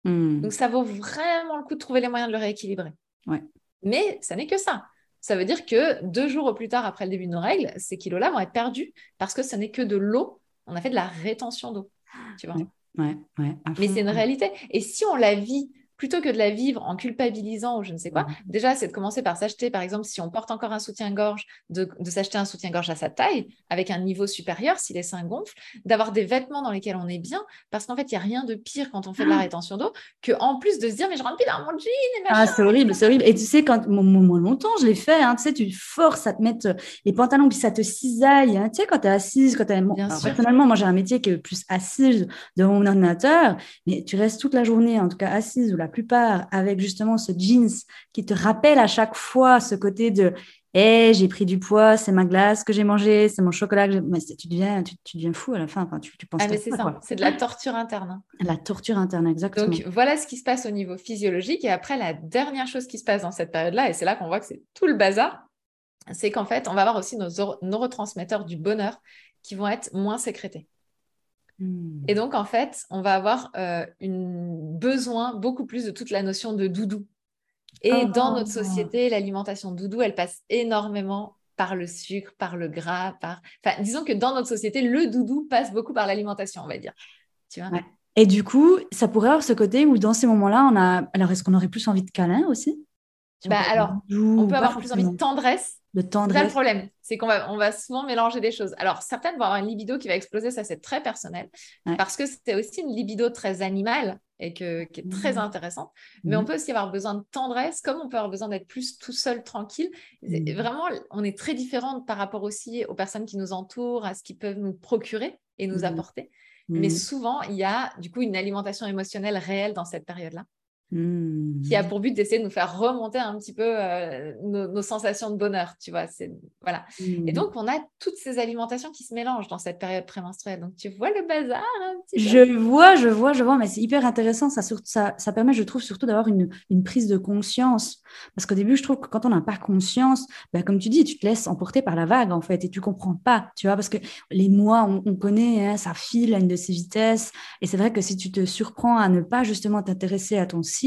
Hmm. Donc, ça vaut vraiment le coup de trouver les moyens de le rééquilibrer. Ouais. Mais ça n'est que ça. Ça veut dire que deux jours au plus tard après le début de nos règles, ces kilos-là vont être perdus parce que ce n'est que de l'eau. On a fait de la rétention d'eau. Tu vois ouais, ouais, Mais c'est une réalité. Et si on la vit plutôt que de la vivre en culpabilisant ou je ne sais quoi, déjà, c'est de commencer par s'acheter, par exemple, si on porte encore un soutien-gorge, de, s'acheter un soutien-gorge à sa taille, avec un niveau supérieur, si les seins gonflent, d'avoir des vêtements dans lesquels on est bien, parce qu'en fait, il n'y a rien de pire quand on fait de la ah. rétention d'eau que en plus de se dire, mais je rentre plus dans mon jean. Et ah, c'est horrible, c'est horrible. Et tu sais, quand mon, longtemps, je l'ai fait, hein, tu sais, tu forces à te mettre les pantalons, puis ça te cisaille, hein, tu sais, quand tu es assise, quand tu es... personnellement, moi, j'ai un métier qui est plus assise devant mon ordinateur, mais tu restes toute la journée, en tout cas assise ou la plupart avec justement ce jeans qui te rappelle à chaque fois ce côté de hey, j'ai pris du poids, c'est ma glace que j'ai mangé, c'est mon chocolat que j'ai. Mais tu deviens, tu, deviens fou à la fin. Enfin, tu, tu penses ah, mais c'est ça, c'est de la torture interne. Hein. La torture interne, exactement. Donc voilà ce qui se passe au niveau physiologique. Et après, la dernière chose qui se passe dans cette période-là, et c'est là qu'on voit que c'est tout le bazar, c'est qu'en fait, on va avoir aussi nos neurotransmetteurs du bonheur qui vont être moins sécrétés. Et donc, en fait, on va avoir euh, une besoin beaucoup plus de toute la notion de doudou. Et dans notre ah. société, l'alimentation doudou, elle passe énormément par le sucre, par le gras, par... Enfin, disons que dans notre société, le doudou passe beaucoup par l'alimentation, on va dire. Tu vois? Et du coup, ça pourrait avoir ce côté où dans ces moments-là, on a... Alors, est-ce qu'on aurait plus envie de câlin aussi? Bah, Alors, on peut avoir plus envie de tendresse de tendresse. C'est le problème, c'est qu'on va, on va souvent mélanger des choses. Alors, certaines vont avoir une libido qui va exploser, ça c'est très personnel, parce que c'est aussi une libido très animale et que, qui est très mmh. intéressante. Mais on mmh. peut aussi avoir besoin de tendresse, comme on peut avoir besoin d'être plus tout seul, tranquille. Mmh. Vraiment, on est très différente par rapport aussi aux personnes qui nous entourent, à ce qu'ils peuvent nous procurer et nous apporter. Mais souvent, il y a du coup une alimentation émotionnelle réelle dans cette période-là. Mmh. qui a pour but d'essayer de nous faire remonter un petit peu euh, nos, sensations de bonheur, tu vois. C'est voilà. Et mmh. donc on a toutes ces alimentations qui se mélangent dans cette période prémenstruelle. Donc tu vois le bazar un petit peu? Je vois, je vois, je vois, mais c'est hyper intéressant. Ça, ça, ça permet, je trouve, surtout d'avoir une, une, prise de conscience. Parce qu'au début, je trouve que quand on n'a pas conscience, bah, comme tu dis, tu te laisses emporter par la vague en fait, et tu comprends pas, tu vois, parce que les mois, on, connaît, hein, ça file à une de ces vitesses. Et c'est vrai que si tu te surprends à ne pas justement t'intéresser à ton cycle.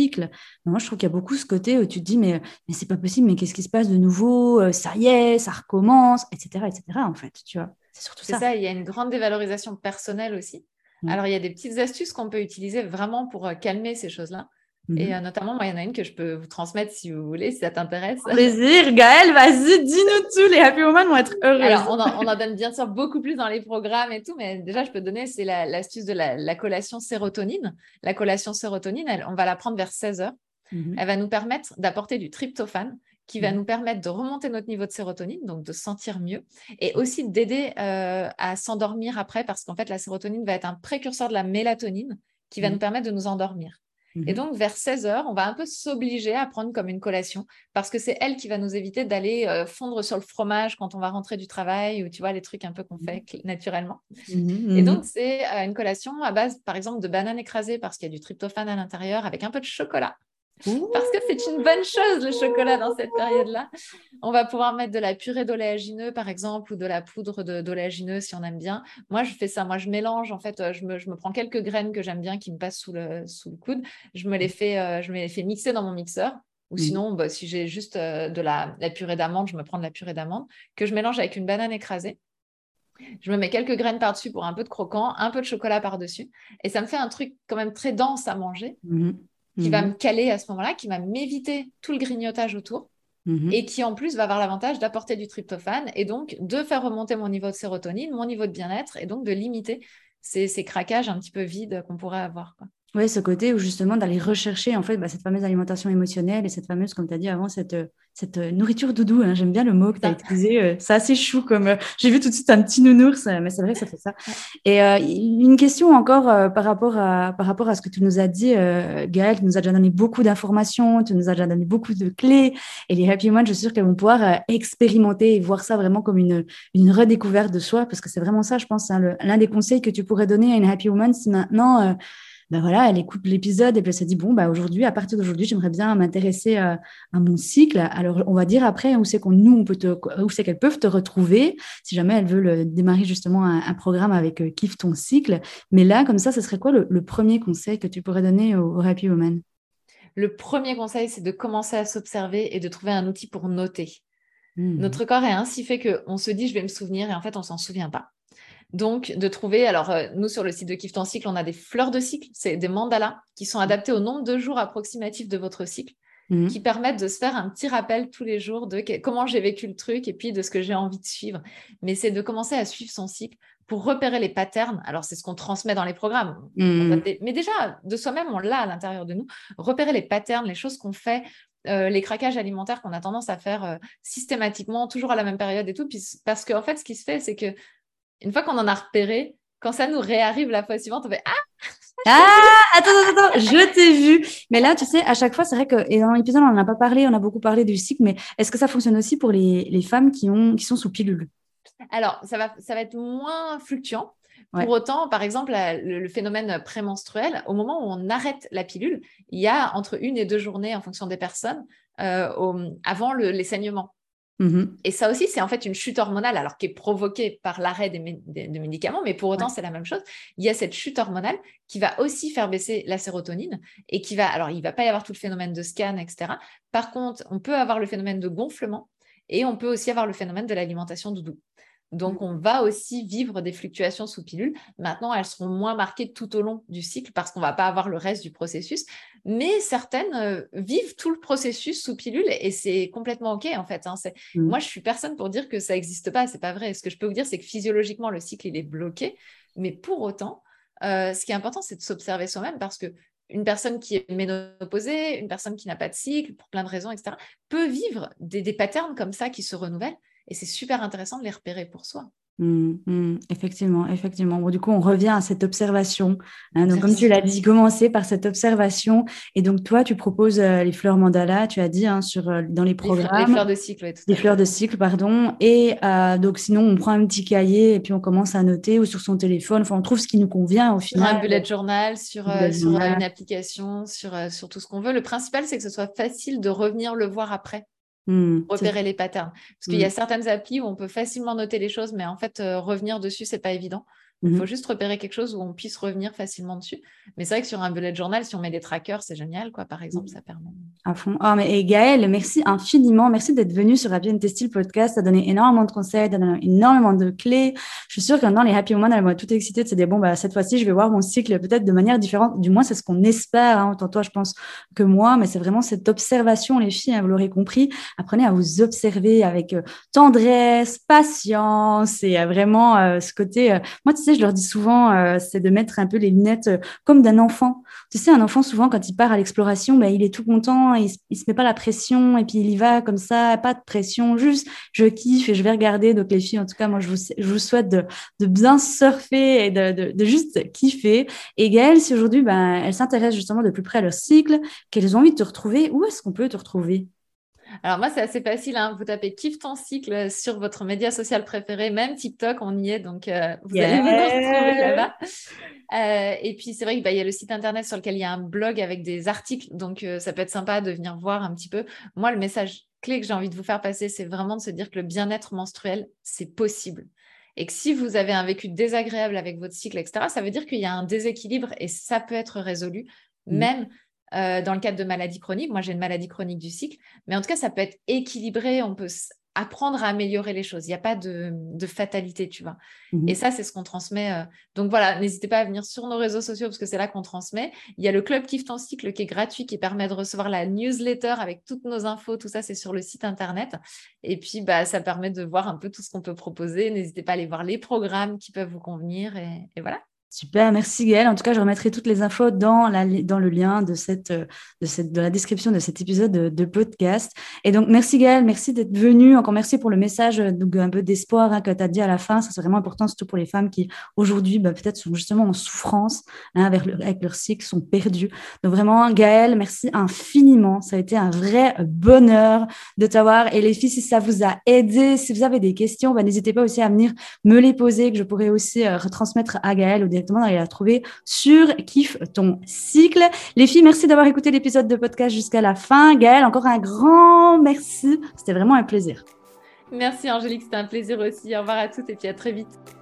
Moi, je trouve qu'il y a beaucoup ce côté où tu te dis, mais, mais c'est pas possible, mais qu'est-ce qui se passe de nouveau? Euh, Ça y est, ça recommence, etc. etc. en fait, tu vois. C'est surtout ça. ça. Il y a une grande dévalorisation personnelle aussi. Mm. Alors, il y a des petites astuces qu'on peut utiliser vraiment pour euh, calmer ces choses-là. Et mm-hmm. euh, notamment, moi, il y en a une que je peux vous transmettre si vous voulez, si ça t'intéresse. Plaisir, Gaëlle, vas-y, dis-nous tout. Les Happy Women vont être heureux. Alors, on en, donne bien sûr beaucoup plus dans les programmes et tout, mais déjà, je peux donner, c'est l'astuce de la, collation sérotonine. La collation sérotonine, on va la prendre vers 16 heures. Mm-hmm. Elle va nous permettre d'apporter du tryptophane, qui va nous permettre de remonter notre niveau de sérotonine, donc de sentir mieux, et aussi d'aider à s'endormir après, parce qu'en fait, la sérotonine va être un précurseur de la mélatonine qui va nous permettre de nous endormir. Et mmh donc, vers 16 heures, on va un peu s'obliger à prendre comme une collation parce que c'est elle qui va nous éviter d'aller fondre sur le fromage quand on va rentrer du travail ou tu vois, les trucs un peu qu'on mmh fait naturellement. Mmh et donc, c'est une collation à base, par exemple, de bananes écrasées parce qu'il y a du tryptophane à l'intérieur avec un peu de chocolat. Parce que c'est une bonne chose, le chocolat, dans cette période-là. On va pouvoir mettre de la purée d'oléagineux, par exemple, ou de la poudre d'oléagineux, si on aime bien. Moi, je fais ça. Moi, je mélange, en fait, euh, je me, je me prends quelques graines que j'aime bien qui me passent sous le, sous le coude. Je me les fais, euh, je me les fais mixer dans mon mixeur. Ou sinon, bah, si j'ai juste euh, de la, la purée d'amande, je me prends de la purée d'amande que je mélange avec une banane écrasée. Je me mets quelques graines par-dessus pour un peu de croquant, un peu de chocolat par-dessus. Et ça me fait un truc quand même très dense à manger. Mmh qui va mhm. me caler à ce moment-là, qui va m'éviter tout le grignotage autour. Mhm. Et qui en plus va avoir l'avantage d'apporter du tryptophane et donc de faire remonter mon niveau de sérotonine, mon niveau de bien-être et donc de limiter ces, ces craquages un petit peu vides qu'on pourrait avoir. Quoi. Oui, ce côté où justement d'aller rechercher en fait bah, cette fameuse alimentation émotionnelle et cette fameuse, comme tu as dit avant, cette, cette euh, nourriture doudou. Hein. J'aime bien le mot que tu as utilisé. Euh, c'est assez chou comme euh, j'ai vu tout de suite un petit nounours, mais c'est vrai que ça fait ça. Et une question encore par, rapport à, par rapport à ce que tu nous as dit, Gaëlle, tu nous as déjà donné beaucoup d'informations, tu nous as déjà donné beaucoup de clés. Et les Happy Women, je suis sûre qu'elles vont pouvoir expérimenter et voir ça vraiment comme une, une redécouverte de soi, parce que c'est vraiment ça, je pense, hein, l'un des conseils que tu pourrais donner à une Happy Woman si maintenant voilà, elle écoute l'épisode et puis elle se dit bon bah aujourd'hui, à partir d'aujourd'hui, j'aimerais bien m'intéresser à, mon cycle. Alors on va dire après où c'est qu'on nous peut te, qu'elles peuvent te retrouver si jamais elles veulent démarrer justement un, programme avec euh, ton cycle. Mais là comme ça, ce serait quoi le, premier conseil que tu pourrais donner aux, Happy Woman? Le premier conseil, c'est de commencer à s'observer et de trouver un outil pour noter. Mmh. Notre corps est ainsi fait qu'on se dit je vais me souvenir et en fait on s'en souvient pas. Donc, de trouver, alors euh, nous sur le site de Kiff ton cycle, on a des fleurs de cycle, c'est des mandalas qui sont adaptés au nombre de jours approximatifs de votre cycle, mhm. qui permettent de se faire un petit rappel tous les jours de comment j'ai vécu le truc et puis de ce que j'ai envie de suivre. Mais c'est de commencer à suivre son cycle pour repérer les patterns. Alors, c'est ce qu'on transmet dans les programmes. Mhm. Mais déjà, de soi-même, on l'a à l'intérieur de nous. Repérer les patterns, les choses qu'on fait, euh, les craquages alimentaires qu'on a tendance à faire euh, systématiquement, toujours à la même période et tout. parce qu'en fait, ce qui se fait, c'est que une fois qu'on en a repéré, quand ça nous réarrive la fois suivante, on fait Ah Ah Attends, attends, attends, je t'ai vu. Mais là, tu sais, à chaque fois, c'est vrai que et dans l'épisode, on n'en a pas parlé, on a beaucoup parlé du cycle, mais est-ce que ça fonctionne aussi pour les, les, femmes qui, ont, qui sont sous pilule? Alors, ça va, ça va être moins fluctuant. Pour autant, par exemple, le, phénomène prémenstruel, au moment où on arrête la pilule, il y a entre une et deux journées, en fonction des personnes, euh, avant les saignements. Mmh et ça aussi, c'est en fait une chute hormonale, alors qui est provoquée par l'arrêt des, médicaments, mais pour autant, c'est la même chose. Il y a cette chute hormonale qui va aussi faire baisser la sérotonine et qui va, alors il ne va pas y avoir tout le phénomène de scan, etc. Par contre, on peut avoir le phénomène de gonflement et on peut aussi avoir le phénomène de l'alimentation doudou. Donc, mmh. on va aussi vivre des fluctuations sous pilule. Maintenant, elles seront moins marquées tout au long du cycle parce qu'on ne va pas avoir le reste du processus. Mais certaines euh, vivent tout le processus sous pilule et c'est complètement OK en fait. Hein. Mmh. Moi, je suis personne pour dire que ça n'existe pas. C'est pas vrai. Ce que je peux vous dire, c'est que physiologiquement, le cycle, il est bloqué. Mais pour autant, euh, ce qui est important, c'est de s'observer soi-même parce que une personne qui est ménopausée, une personne qui n'a pas de cycle, pour plein de raisons, etc., peut vivre des, des patterns comme ça qui se renouvellent et c'est super intéressant de les repérer pour soi. Mmh, mmh, effectivement, effectivement. Bon, du coup, on revient à cette observation. Hein. donc, comme tu l'as dit, commencer par cette observation. Et donc, toi, tu proposes euh, les fleurs mandala, tu as dit, hein, sur, euh, dans les programmes. Les, fleurs de cycle, oui. les fleurs de cycle, pardon. Et euh, donc, sinon, on prend un petit cahier et puis on commence à noter ou sur son téléphone. Enfin, on trouve ce qui nous convient au final. Sur un bullet journal, sur, sur une application, sur, sur tout ce qu'on veut. Le principal, c'est que ce soit facile de revenir le voir après. Mmh, repérer les patterns. Parce qu'il y a mmh. certaines applis où on peut facilement noter les choses, mais en fait, euh, revenir dessus, c'est pas évident. Il faut juste repérer quelque chose où on puisse revenir facilement dessus. Mais c'est vrai que sur un bullet journal, si on met des trackers, c'est génial, quoi. Par exemple, ça permet. À fond. Oh, mais, et Gaëlle, merci infiniment. Merci d'être venue sur Happy Testil Podcast. Ça a donné énormément de conseils, ça a donné énormément de clés. Je suis sûre que maintenant, les Happy Women, elles vont être toutes excitées de se dire, bon, bah, cette fois-ci, je vais voir mon cycle peut-être de manière différente. Du moins, c'est ce qu'on espère. Hein. Autant toi, je pense que moi, mais c'est vraiment cette observation, les filles, hein, vous l'aurez compris. Apprenez à vous observer avec euh, tendresse, patience et vraiment euh, ce côté, euh, moi, tu sais, je leur dis souvent, euh, c'est de mettre un peu les lunettes euh, comme d'un enfant. Tu sais, un enfant, souvent, quand il part à l'exploration, ben, il est tout content, il, ne se met pas la pression et puis il y va comme ça, pas de pression, juste je kiffe et je vais regarder. Donc, les filles, en tout cas, moi, je vous, souhaite de, bien surfer et de juste kiffer. Et Gaëlle, si aujourd'hui, ben, elle s'intéresse justement de plus près à leur cycle, qu'elles ont envie de te retrouver, où est-ce qu'on peut te retrouver? Alors moi, c'est assez facile. Hein. Vous tapez Kiffe ton cycle sur votre média social préféré, même TikTok, on y est. Donc, euh, vous allez vous retrouver là-bas. Euh, et puis, c'est vrai qu'il bah, y a le site internet sur lequel il y a un blog avec des articles. Donc, euh, ça peut être sympa de venir voir un petit peu. Moi, le message clé que j'ai envie de vous faire passer, c'est vraiment de se dire que le bien-être menstruel, c'est possible. Et que si vous avez un vécu désagréable avec votre cycle, etc., ça veut dire qu'il y a un déséquilibre et ça peut être résolu, mmh. même euh, dans le cadre de maladies chroniques. Moi, j'ai une maladie chronique du cycle, mais en tout cas, ça peut être équilibré. On peut apprendre à améliorer les choses. Il n'y a pas de, fatalité, tu vois. Mmh et ça, c'est ce qu'on transmet. Euh. Donc voilà, n'hésitez pas à venir sur nos réseaux sociaux parce que c'est là qu'on transmet. Il y a le club Kiff ton cycle qui est gratuit, qui permet de recevoir la newsletter avec toutes nos infos. Tout ça, c'est sur le site internet. Et puis, bah, ça permet de voir un peu tout ce qu'on peut proposer. N'hésitez pas à aller voir les programmes qui peuvent vous convenir. et voilà. Super, merci Gaëlle. En tout cas, je remettrai toutes les infos dans, le lien de, cette, de, cette, de la description de cet épisode de, podcast. Et donc, merci Gaëlle, merci d'être venue. Encore merci pour le message, donc, un peu d'espoir hein, que tu as dit à la fin. Ça, c'est vraiment important, surtout pour les femmes qui, aujourd'hui, bah, peut-être sont justement en souffrance hein, avec, leur cycle, sont perdues. Donc, vraiment, Gaëlle, merci infiniment. Ça a été un vrai bonheur de t'avoir. Et les filles, si ça vous a aidé, si vous avez des questions, bah, n'hésitez pas aussi à venir me les poser, que je pourrais aussi euh, retransmettre à Gaëlle ou des directement d'aller la trouver sur Kiffe ton cycle. Les filles, merci d'avoir écouté l'épisode de podcast jusqu'à la fin. Gaëlle, encore un grand merci. C'était vraiment un plaisir. Merci Angélique, c'était un plaisir aussi. Au revoir à toutes et puis à très vite.